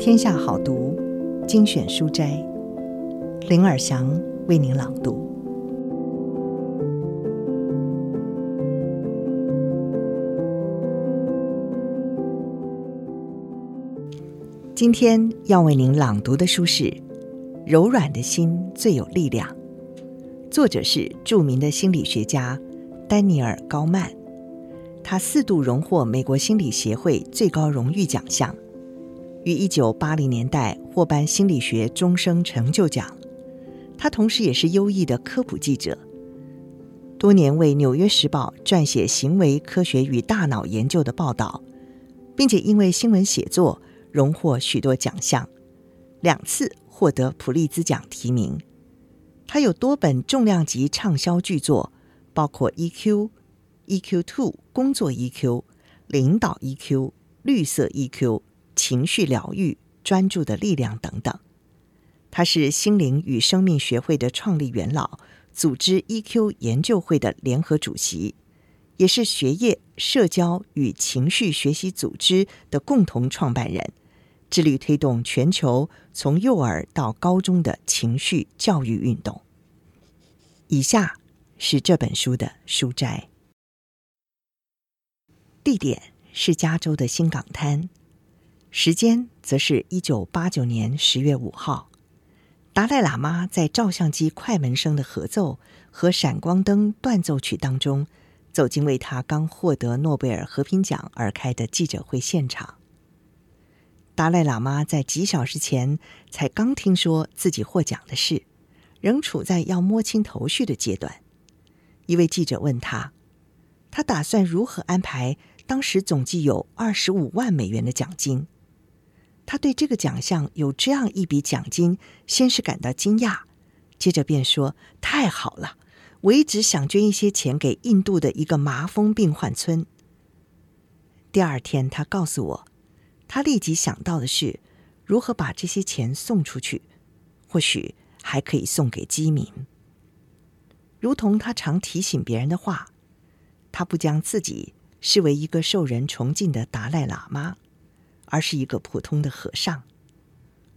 天下好读精选书斋，林尔祥为您朗读。今天要为您朗读的书是《柔软的心最有力量》，作者是著名的心理学家丹尼尔·高曼，他四度荣获美国心理协会最高荣誉奖项。于一九八零年代获颁心理学终生成就奖。他同时也是优异的科普记者，多年为《纽约时报》撰写行为科学与大脑研究的报道，并且因为新闻写作荣获许多奖项，两次获得普利兹奖提名。他有多本重量级畅销巨作，包括《EQ》、《EQ Two》工作 EQ、领导 EQ、绿色 EQ。情绪疗愈、专注的力量等等。他是心灵与生命学会的创立元老，组织 EQ 研究会的联合主席，也是学业、社交与情绪学习组织的共同创办人，致力推动全球从幼儿到高中的情绪教育运动。以下是这本书的书摘，地点是加州的新港滩。时间则是一九八九年十月五号，达赖喇嘛在照相机快门声的合奏和闪光灯断奏曲当中，走进为他刚获得诺贝尔和平奖而开的记者会现场。达赖喇嘛在几小时前才刚听说自己获奖的事，仍处在要摸清头绪的阶段。一位记者问他，他打算如何安排当时总计有二十五万美元的奖金。他对这个奖项有这样一笔奖金，先是感到惊讶，接着便说：“太好了，我一直想捐一些钱给印度的一个麻风病患村。”第二天，他告诉我，他立即想到的是如何把这些钱送出去，或许还可以送给饥民。如同他常提醒别人的话，他不将自己视为一个受人崇敬的达赖喇嘛。而是一个普通的和尚。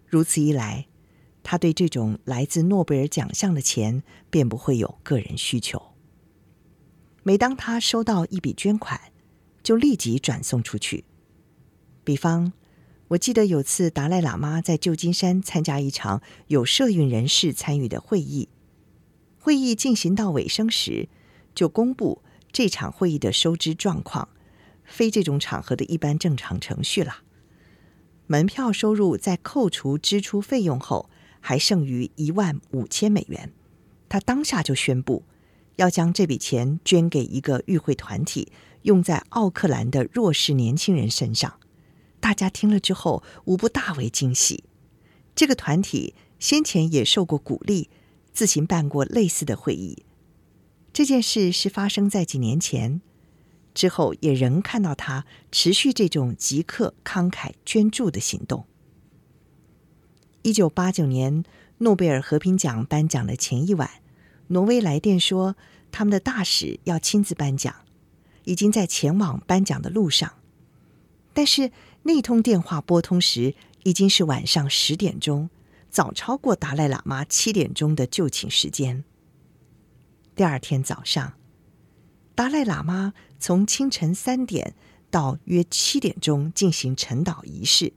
如此一来，他对这种来自诺贝尔奖项的钱便不会有个人需求。每当他收到一笔捐款，就立即转送出去。比方，我记得有次达赖喇嘛在旧金山参加一场有社运人士参与的会议，会议进行到尾声时，就公布这场会议的收支状况，非这种场合的一般正常程序了。门票收入在扣除支出费用后，还剩余一万五千美元。他当下就宣布，要将这笔钱捐给一个与会团体，用在奥克兰的弱势年轻人身上。大家听了之后，无不大为惊喜。这个团体先前也受过鼓励，自行办过类似的会议。这件事是发生在几年前。之后也仍看到他持续这种即刻慷慨捐助的行动。一九八九年诺贝尔和平奖颁奖的前一晚，挪威来电说他们的大使要亲自颁奖，已经在前往颁奖的路上。但是那通电话拨通时已经是晚上十点钟，早超过达赖喇嘛七点钟的就寝时间。第二天早上。达赖喇嘛从清晨三点到约七点钟进行晨祷仪式，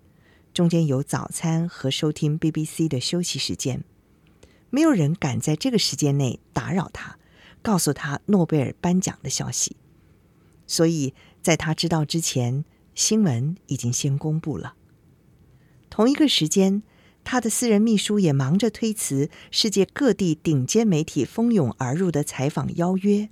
中间有早餐和收听 BBC 的休息时间。没有人敢在这个时间内打扰他，告诉他诺贝尔颁奖的消息。所以在他知道之前，新闻已经先公布了。同一个时间，他的私人秘书也忙着推辞世界各地顶尖媒体蜂拥而入的采访邀约。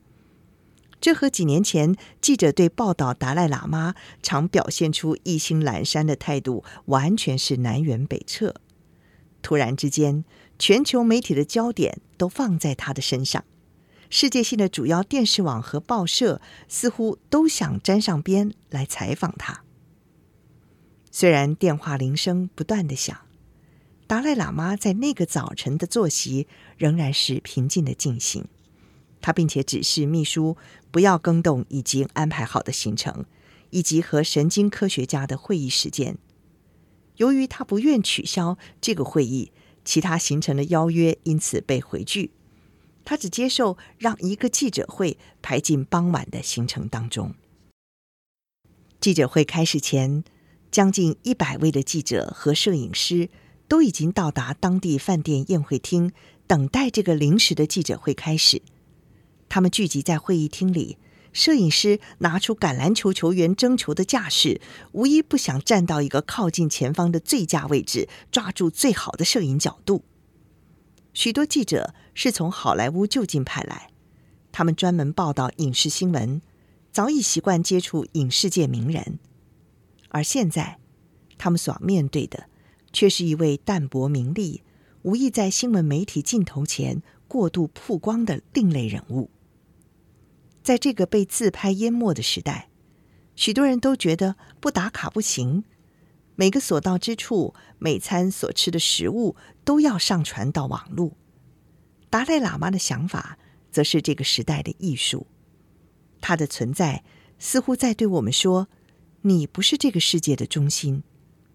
这和几年前记者对报道达赖喇嘛常表现出意兴阑珊的态度完全是南辕北辙。突然之间，全球媒体的焦点都放在他的身上，世界性的主要电视网和报社似乎都想沾上边来采访他。虽然电话铃声不断的响，达赖喇嘛在那个早晨的作息仍然是平静的进行。他并且指示秘书不要更动已经安排好的行程，以及和神经科学家的会议时间。由于他不愿取消这个会议，其他行程的邀约因此被回拒。他只接受让一个记者会排进傍晚的行程当中。记者会开始前，将近一百位的记者和摄影师都已经到达当地饭店宴会厅，等待这个临时的记者会开始。他们聚集在会议厅里，摄影师拿出橄榄球球员争球的架势，无一不想站到一个靠近前方的最佳位置，抓住最好的摄影角度。许多记者是从好莱坞就近派来，他们专门报道影视新闻，早已习惯接触影视界名人。而现在，他们所面对的却是一位淡泊名利、无意在新闻媒体镜头前过度曝光的另类人物。在这个被自拍淹没的时代，许多人都觉得不打卡不行。每个所到之处，每餐所吃的食物都要上传到网络。达赖喇嘛的想法，则是这个时代的艺术。他的存在，似乎在对我们说：“你不是这个世界的中心，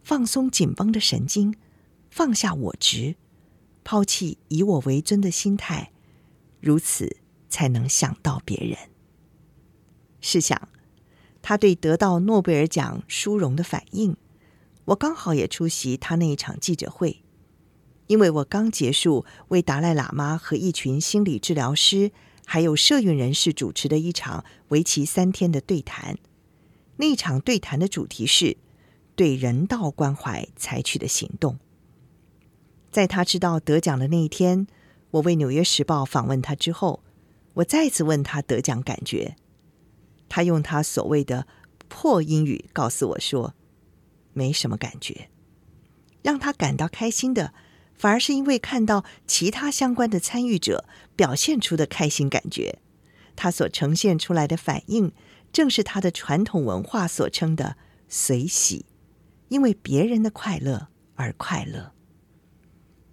放松紧绷的神经，放下我执，抛弃以我为尊的心态，如此才能想到别人。”试想，他对得到诺贝尔奖殊荣的反应。我刚好也出席他那一场记者会，因为我刚结束为达赖喇嘛和一群心理治疗师还有社运人士主持的一场为期三天的对谈。那一场对谈的主题是对人道关怀采取的行动。在他知道得奖的那一天，我为《纽约时报》访问他之后，我再次问他得奖感觉，他用他所谓的破英语告诉我说。没什么感觉，让他感到开心的，反而是因为看到其他相关的参与者表现出的开心感觉。他所呈现出来的反应，正是他的传统文化所称的随喜，因为别人的快乐而快乐。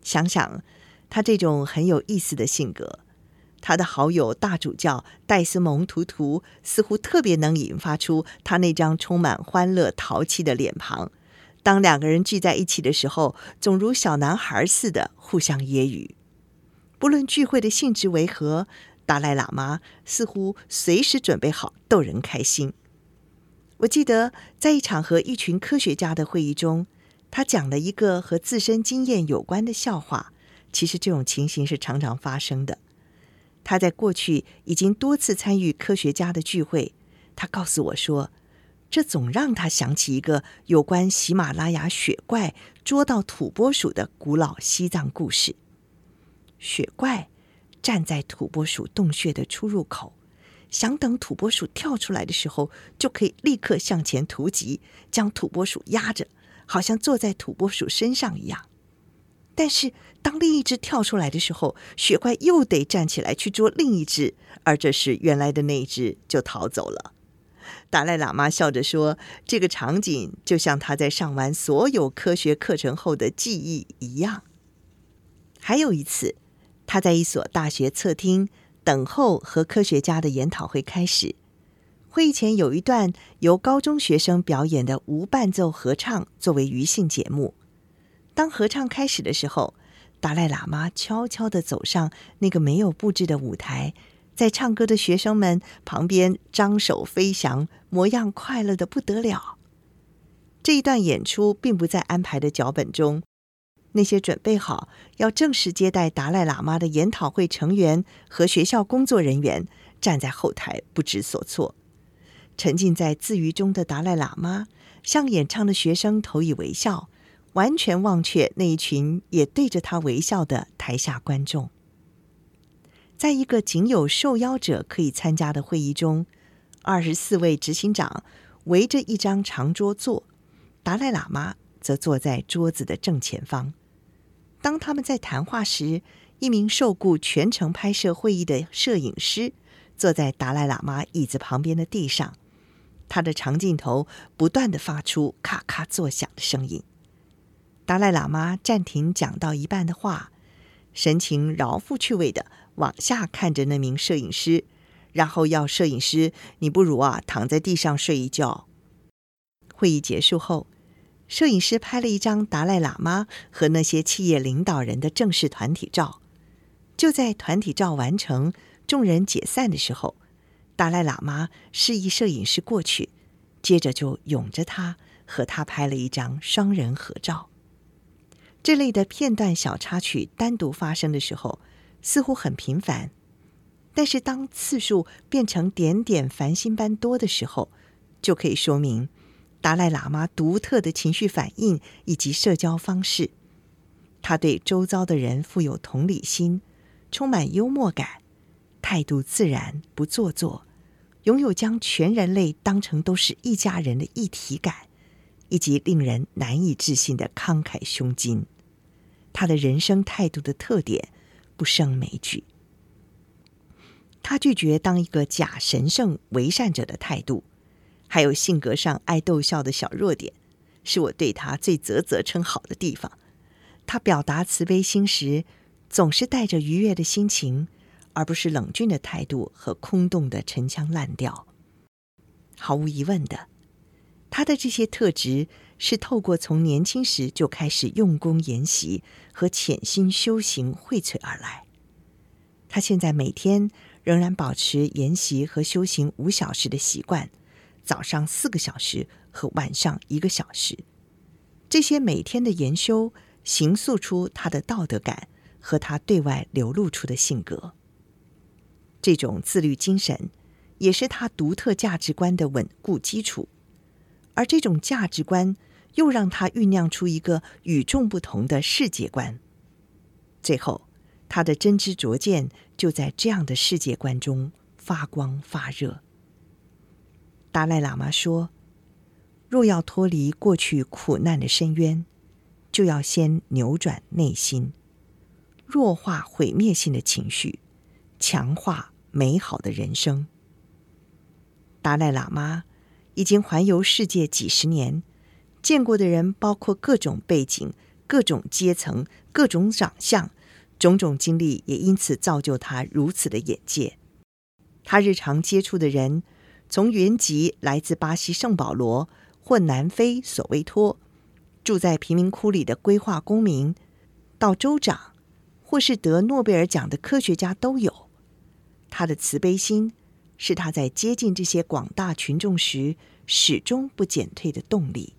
想想他这种很有意思的性格，他的好友大主教戴斯蒙图图似乎特别能引发出他那张充满欢乐淘气的脸庞。当两个人聚在一起的时候，总如小男孩似的互相揶揄。不论聚会的性质为何，达赖喇嘛似乎随时准备好逗人开心。我记得在一场和一群科学家的会议中，他讲了一个和自身经验有关的笑话。其实这种情形是常常发生的。他在过去已经多次参与科学家的聚会，他告诉我说。这总让他想起一个有关喜马拉雅雪怪捉到土拨鼠的古老西藏故事。雪怪站在土拨鼠洞穴的出入口，想等土拨鼠跳出来的时候，就可以立刻向前突击，将土拨鼠压着，好像坐在土拨鼠身上一样。但是当另一只跳出来的时候，雪怪又得站起来去捉另一只，而这时原来的那一只就逃走了。达赖喇嘛笑着说：“这个场景就像他在上完所有科学课程后的记忆一样。”还有一次，他在一所大学侧厅等候和科学家的研讨会开始。会议前有一段由高中学生表演的无伴奏合唱作为余兴节目。当合唱开始的时候，达赖喇嘛悄悄地走上那个没有布置的舞台。在唱歌的学生们旁边张手飞翔，模样快乐得不得了。这一段演出并不在安排的脚本中。那些准备好要正式接待达赖喇嘛的研讨会成员和学校工作人员站在后台不知所措。沉浸在自娱中的达赖喇嘛向演唱的学生投以微笑，完全忘却那一群也对着他微笑的台下观众。在一个仅有受邀者可以参加的会议中，二十四位执行长围着一张长桌坐，达赖喇嘛则坐在桌子的正前方。当他们在谈话时，一名受雇全程拍摄会议的摄影师坐在达赖喇嘛椅子旁边的地上，他的长镜头不断地发出咔咔作响的声音。达赖喇嘛暂停讲到一半的话，神情饶富趣味的。往下看着那名摄影师，然后要摄影师：“你不如啊，躺在地上睡一觉。”会议结束后，摄影师拍了一张达赖喇嘛和那些企业领导人的正式团体照。就在团体照完成、众人解散的时候，达赖喇嘛示意摄影师过去，接着就拥着他和他拍了一张双人合照。这类的片段小插曲单独发生的时候，似乎很平凡，但是当次数变成点点繁星般多的时候，就可以说明达赖喇嘛独特的情绪反应以及社交方式。他对周遭的人富有同理心。充满幽默感，态度自然不做作，拥有将全人类当成都是一家人的一体感，以及令人难以置信的慷慨胸襟。他的人生态度的特点不胜枚举。他拒绝当一个假神圣为善者的态度，还有性格上爱逗笑的小弱点，是我对他最啧啧称好的地方。他表达慈悲心时，总是带着愉悦的心情，而不是冷峻的态度和空洞的陈腔滥调。毫无疑问的，他的这些特质是透过从年轻时就开始用功研习和潜心修行荟萃而来。他现在每天仍然保持研习和修行五小时的习惯，早上四个小时和晚上一个小时。这些每天的研修，形塑出他的道德感。和他对外流露出的性格，这种自律精神，也是他独特价值观的稳固基础。而这种价值观，又让他酝酿出一个与众不同的世界观。最后，他的真知灼见就在这样的世界观中发光发热。达赖喇嘛说：“若要脱离过去苦难的深渊，就要先扭转内心。”弱化毁灭性的情绪，强化美好的人生。达赖喇嘛已经环游世界几十年，见过的人包括各种背景、各种阶层、各种长相，种种经历也因此造就他如此的眼界。他日常接触的人，从原籍来自巴西圣保罗或南非索维托，住在贫民窟里的规划公民，到州长。或是得诺贝尔奖的科学家都有，他的慈悲心是他在接近这些广大群众时始终不减退的动力。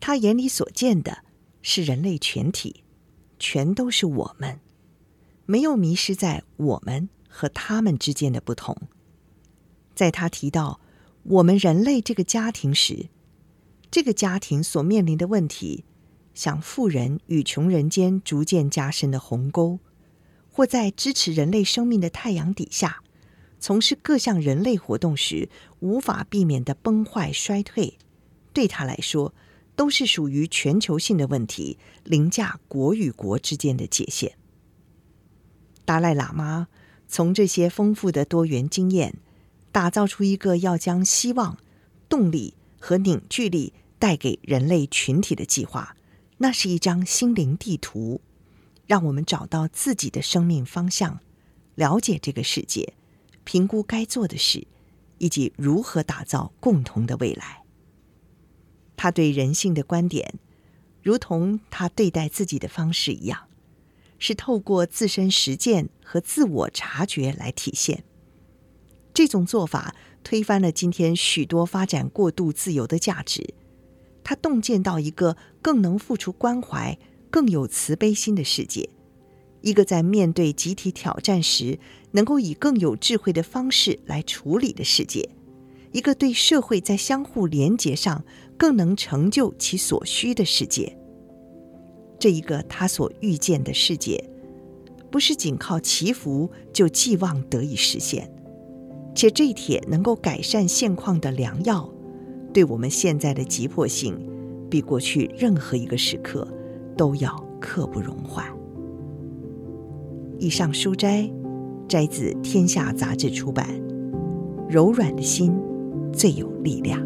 他眼里所见的是人类全体，全都是我们，没有迷失在我们和他们之间的不同。在他提到我们人类这个家庭时，这个家庭所面临的问题。像富人与穷人间逐渐加深的鸿沟，或在支持人类生命的太阳底下，从事各项人类活动时无法避免的崩坏衰退，对他来说，都是属于全球性的问题，凌驾国与国之间的界限。达赖喇嘛从这些丰富的多元经验，打造出一个要将希望、动力和凝聚力带给人类群体的计划。那是一张心灵地图，让我们找到自己的生命方向，了解这个世界，评估该做的事，以及如何打造共同的未来。他对人性的观点，如同他对待自己的方式一样，是透过自身实践和自我察觉来体现。这种做法推翻了今天许多发展过度自由的价值。他洞见到一个更能付出关怀、更有慈悲心的世界，一个在面对集体挑战时能够以更有智慧的方式来处理的世界，一个对社会在相互连结上更能成就其所需的世界。这一个他所预见的世界，不是仅靠祈福就寄望得以实现，且这一帖能够改善现况的良药。对我们现在的急迫性，比过去任何一个时刻都要刻不容缓。以上书斋摘自《天下杂志》出版，《柔软的心最有力量》。